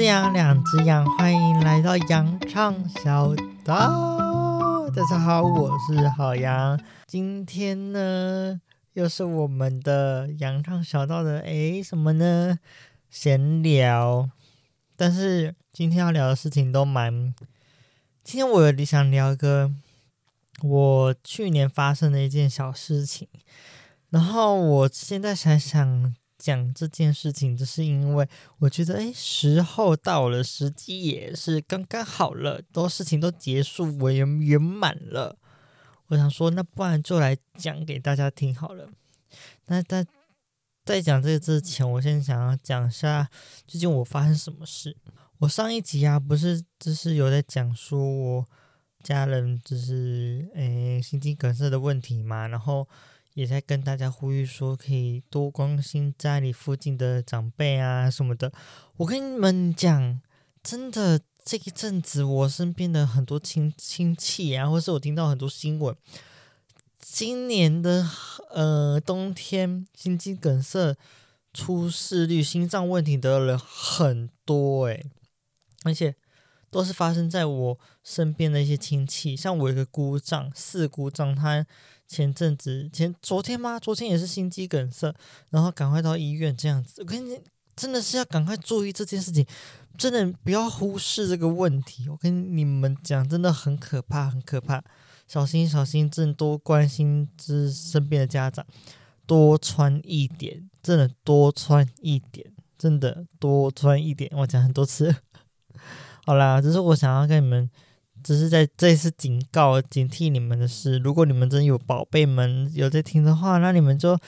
只羊，两只羊，欢迎来到羊唱小道。大家好，我是好羊。今天呢，又是我们的羊唱小道的诶，什么呢？闲聊。但是今天要聊的事情都蛮……今天我有想聊一个我去年发生的一件小事情，然后我现在想想。讲这件事情，就是因为我觉得，哎，时候到了，时机也是刚刚好了，都事情都结束，我也圆满了。我想说，那不然就来讲给大家听好了。那在在讲这个之前，我先想要讲一下最近我发生什么事。我上一集啊，不是就是有在讲说我家人就是诶心肌梗塞的问题嘛，然后。也在跟大家呼吁说，可以多关心家里附近的长辈啊什么的。我跟你们讲，真的这一阵子，我身边的很多亲亲戚啊，或是我听到很多新闻，今年的呃冬天心肌梗塞出事率、心脏问题的人很多诶，而且都是发生在我身边的一些亲戚，像我一个姑丈、四姑丈，他。前阵子前昨天吗？昨天也是心肌梗塞，然后赶快到医院这样子。我跟你真的是要赶快注意这件事情，真的不要忽视这个问题。我跟你们讲，真的很可怕，很可怕，小心小心，真的多关心之身边的家长，多穿一点，真的多穿一点，真的多穿一点。我讲很多次，好啦，这是我想要跟你们。只是在这次警告、警惕你们的事。如果你们真有宝贝们有在听的话，那你们就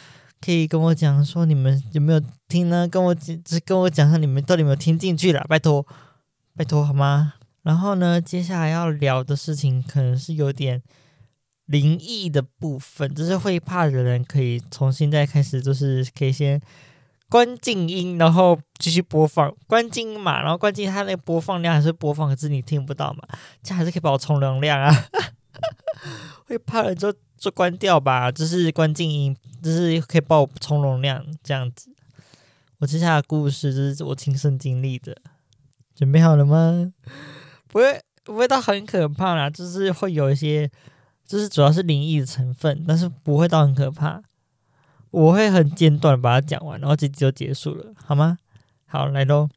可以跟我讲说你们有没有听呢？跟我只跟我讲下你们到底有没有听进去了？拜托，拜托好吗？然后呢，接下来要聊的事情可能是有点灵异的部分，就是会怕的人可以从现在开始，就是可以先。关静音，然后继续播放。关静音嘛，然后关静音，它那个播放量还是播放，可是你听不到嘛？这还是可以帮我充能量啊！会怕了就就关掉吧，就是关静音，就是可以帮我充能量这样子。我接下来故事就是我亲身经历的，准备好了吗？不会不会到很可怕啦，就是会有一些，就是主要是灵异的成分，但是不会到很可怕。我会很简短把它讲完，然后这集就结束了，好吗？好，来喽。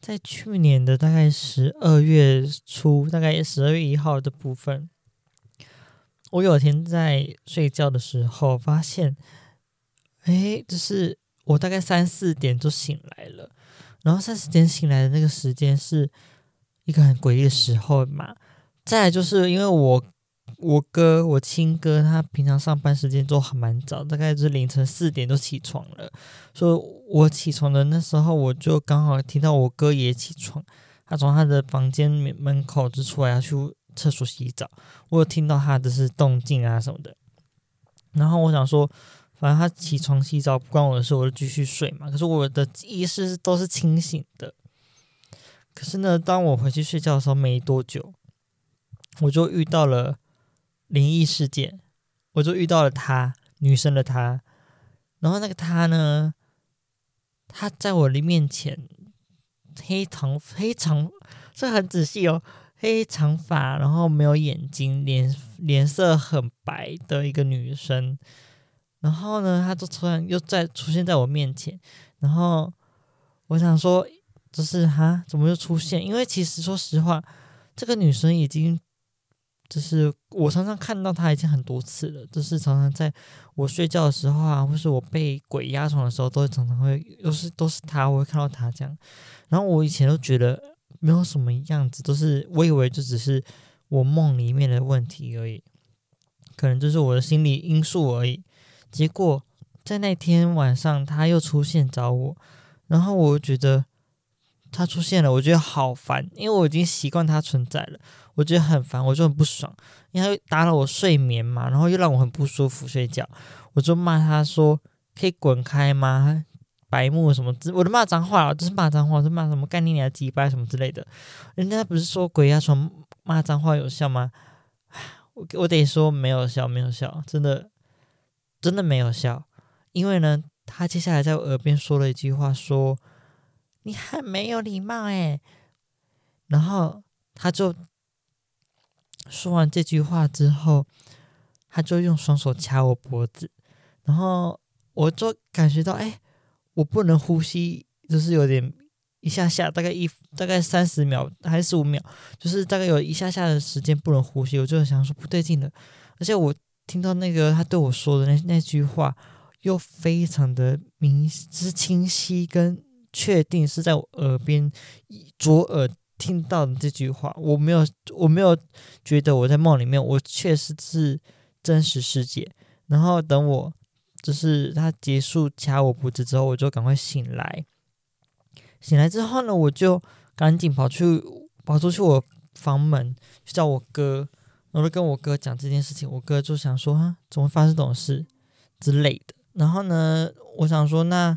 在去年的大概十二月初，大概十二月一号的部分，我有天在睡觉的时候发现，哎，就是我大概三四点就醒来了，然后三四点醒来的那个时间是一个很诡异的时候嘛。再就是因为我。我哥，我亲哥，他平常上班时间都还蛮早，大概是凌晨四点就起床了。所以我起床的那时候，我就刚好听到我哥也起床，他从他的房间门口就出来要去厕所洗澡。我有听到他的是动静啊什么的。然后我想说，反正他起床洗澡不关我的事，我就继续睡嘛。可是我的意识都是清醒的。可是呢，当我回去睡觉的时候没多久，我就遇到了。灵异事件，我就遇到了她，女生的她，然后那个她呢，她在我的面前，黑长黑长，这很仔细哦，黑长发，然后没有眼睛，脸脸色很白的一个女生，然后呢，她就突然又再出现在我面前，然后我想说，就是哈，怎么又出现？因为其实说实话，这个女生已经。就是我常常看到他已经很多次了，就是常常在我睡觉的时候啊，或是我被鬼压床的时候，都常常会，都是都是他，我会看到他这样。然后我以前都觉得没有什么样子，都是我以为就只是我梦里面的问题而已，可能就是我的心理因素而已。结果在那天晚上他又出现找我，然后我觉得。他出现了，我觉得好烦，因为我已经习惯他存在了，我觉得很烦，我就很不爽，因为他打扰我睡眠嘛，然后又让我很不舒服睡觉，我就骂他说：“可以滚开吗？白目什么之，我都骂脏话了，就是骂脏话，就骂什么干你娘鸡巴什么之类的。人家不是说鬼压床骂脏话有效吗？我我得说没有效，没有效，真的真的没有效，因为呢，他接下来在我耳边说了一句话说。你很没有礼貌诶。然后他就说完这句话之后，他就用双手掐我脖子，然后我就感觉到，哎，我不能呼吸，就是有点一下下，大概一大概三十秒还是十五秒，就是大概有一下下的时间不能呼吸，我就想说不对劲了，而且我听到那个他对我说的那那句话。又非常的明，之清晰跟确定是在我耳边 左耳听到的这句话，我没有，我没有觉得我在梦里面，我确实是真实世界。然后等我就是他结束掐我脖子之后，我就赶快醒来。醒来之后呢，我就赶紧跑去跑出去我房门去找我哥，然后跟我哥讲这件事情。我哥就想说啊，怎么发生这种事之类的。然后呢，我想说，那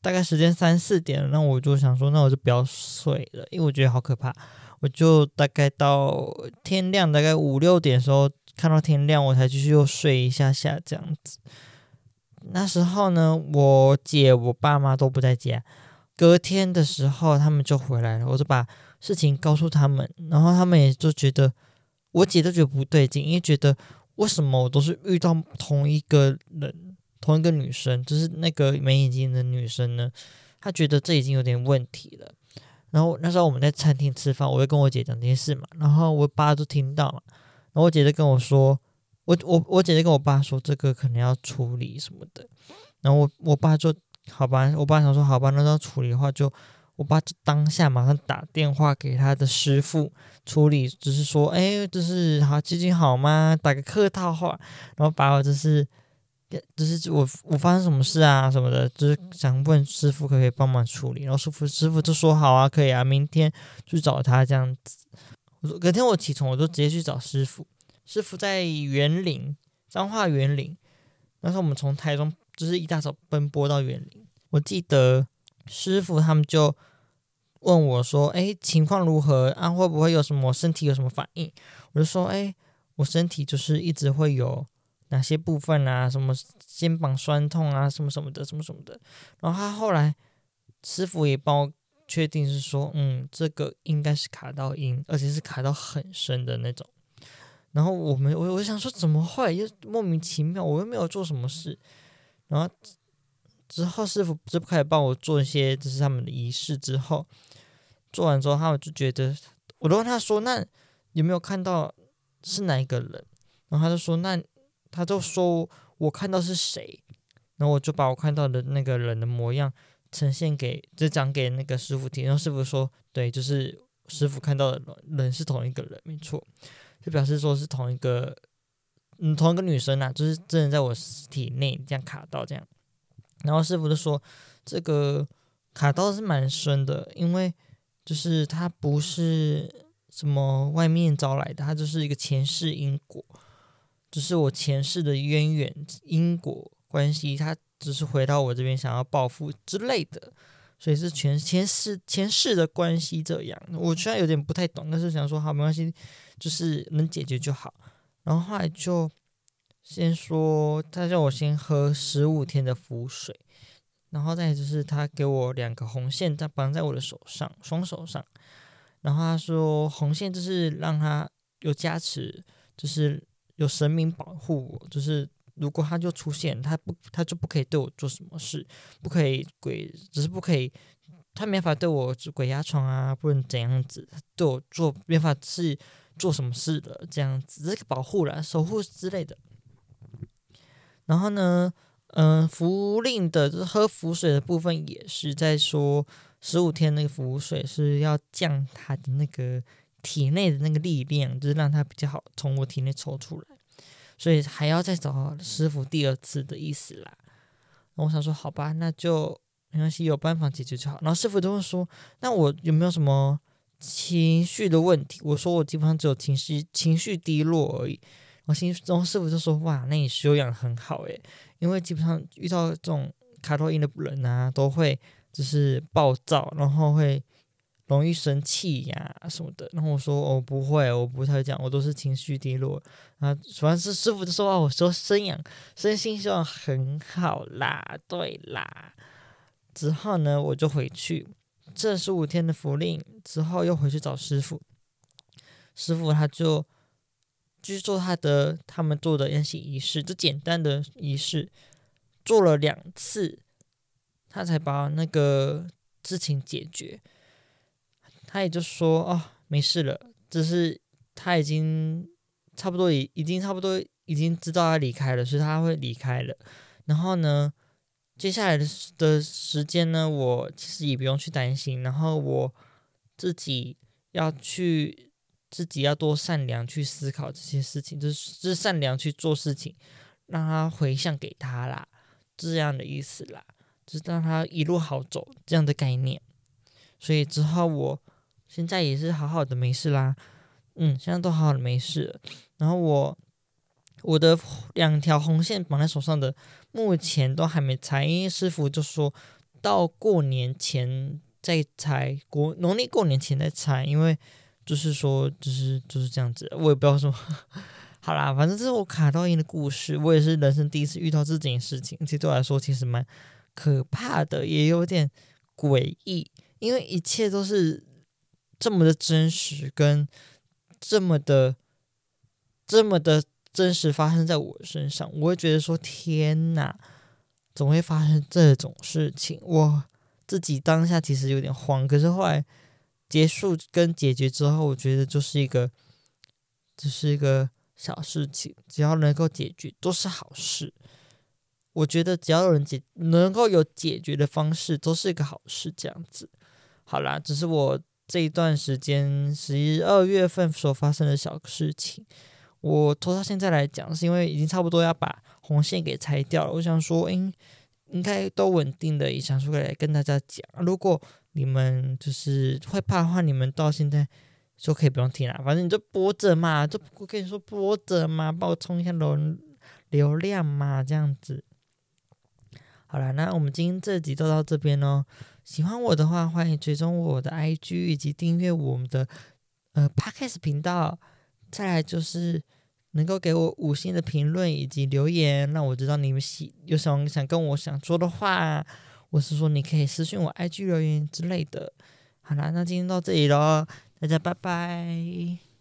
大概时间三四点，那我就想说，那我就不要睡了，因为我觉得好可怕。我就大概到天亮，大概五六点的时候，看到天亮，我才继续又睡一下下这样子。那时候呢，我姐、我爸妈都不在家。隔天的时候，他们就回来了，我就把事情告诉他们，然后他们也就觉得，我姐都觉得不对劲，因为觉得为什么我都是遇到同一个人。同一个女生，就是那个没眼睛的女生呢，她觉得这已经有点问题了。然后那时候我们在餐厅吃饭，我会跟我姐讲这件事嘛，然后我爸都听到了，然后我姐就跟我说，我我我姐姐跟我爸说这个可能要处理什么的，然后我我爸就好吧，我爸想说好吧，那要处理的话就，我爸就当下马上打电话给他的师傅处理，只是说，哎，就是好最近好吗？打个客套话，然后把我就是。就是我我发生什么事啊什么的，就是想问师傅可不可以帮忙处理，然后师傅师傅就说好啊，可以啊，明天去找他这样子。我说隔天我起床，我就直接去找师傅，师傅在园林，彰化园林。那时候我们从台中就是一大早奔波到园林，我记得师傅他们就问我说：“哎，情况如何啊？会不会有什么身体有什么反应？”我就说：“哎，我身体就是一直会有。”哪些部分啊？什么肩膀酸痛啊？什么什么的，什么什么的。然后他后来师傅也帮我确定是说，嗯，这个应该是卡到阴，而且是卡到很深的那种。然后我们我我想说怎么会？又莫名其妙，我又没有做什么事。然后之后师傅就开始帮我做一些就是他们的仪式。之后做完之后，他们就觉得，我都问他说，那有没有看到是哪一个人？然后他就说那。他就说：“我看到是谁？”然后我就把我看到的那个人的模样呈现给，就讲给那个师傅听。然后师傅说：“对，就是师傅看到的人是同一个人，没错。”就表示说是同一个，嗯，同一个女生呐、啊，就是真的在我体内这样卡到这样。然后师傅就说：“这个卡到是蛮深的，因为就是他不是什么外面招来的，他就是一个前世因果。”只是我前世的渊源因果关系，他只是回到我这边想要报复之类的，所以是前前世前世的关系这样。我虽然有点不太懂，但是想说好没关系，就是能解决就好。然后后来就先说，他叫我先喝十五天的符水，然后再就是他给我两个红线，他绑在我的手上，双手上。然后他说红线就是让他有加持，就是。有神明保护我，就是如果他就出现，他不，他就不可以对我做什么事，不可以鬼，只是不可以，他没法对我鬼压床啊，不能怎样子，对我做没法是做什么事的这样子，这个保护啦，守护之类的。然后呢，嗯、呃，符令的就是喝符水的部分也是在说十五天那个符水是要降他的那个。体内的那个力量，就是让它比较好从我体内抽出来，所以还要再找师傅第二次的意思啦。我想说，好吧，那就没关系，有办法解决就好。然后师傅都会说，那我有没有什么情绪的问题？我说我基本上只有情绪情绪低落而已。我心中师傅就说，哇，那你修养很好诶，因为基本上遇到这种卡洛因的人啊，都会就是暴躁，然后会。容易生气呀、什么的，然后我说我、不会，我不太讲，我都是情绪低落啊。主要是师傅就说啊，我说生养身心修养很好啦，对啦。之后呢，我就回去这十五天的福令之后，又回去找师傅。师傅他就继续做他的他们做的宴席仪式，就简单的仪式，做了两次，他才把那个事情解决。他也就说：“哦，没事了，只是他已经差不多已已经差不多已经知道要离开了，所以他会离开了。然后呢，接下来的的时间呢，我其实也不用去担心。然后我自己要去，自己要多善良去思考这些事情，就是就是善良去做事情，让他回向给他啦，这样的意思啦，就是让他一路好走这样的概念。所以之后我。”现在也是好好的，没事啦。嗯，现在都好好的，没事。然后我我的两条红线绑在手上的，目前都还没拆，因为师傅就说到过年前再拆，过农历过年前再拆，因为就是说就是就是这样子。我也不知道说，好啦，反正这是我卡到音的故事。我也是人生第一次遇到这件事情，其实对我来说其实蛮可怕的，也有点诡异，因为一切都是。这么的真实，跟这么的这么的真实发生在我身上，我会觉得说天哪，总会发生这种事情。我自己当下其实有点慌，可是后来结束跟解决之后，我觉得就是一个，只是一个小事情，只要能够解决都是好事。我觉得只要有人解，能够有解决的方式，都是一个好事。这样子，好啦，只是我。这一段时间十二月份所发生的小事情，我拖到现在来讲，是因为已经差不多要把红线给拆掉了。我想说，应应该都稳定的，也想出来跟大家讲。如果你们就是会怕的话，你们到现在就可以不用听了，反正你就播着嘛，就我跟你说播着嘛，帮我冲一下流流量嘛，这样子。好了，那我们今天这集就到这边哦。喜欢我的话，欢迎追踪我的 IG 以及订阅我们的呃 Podcast 频道。再来就是能够给我五星的评论以及留言，让我知道你们喜有什么想跟我想说的话，我是说你可以私信我 IG 留言之类的。好啦，那今天到这里喽，大家拜拜。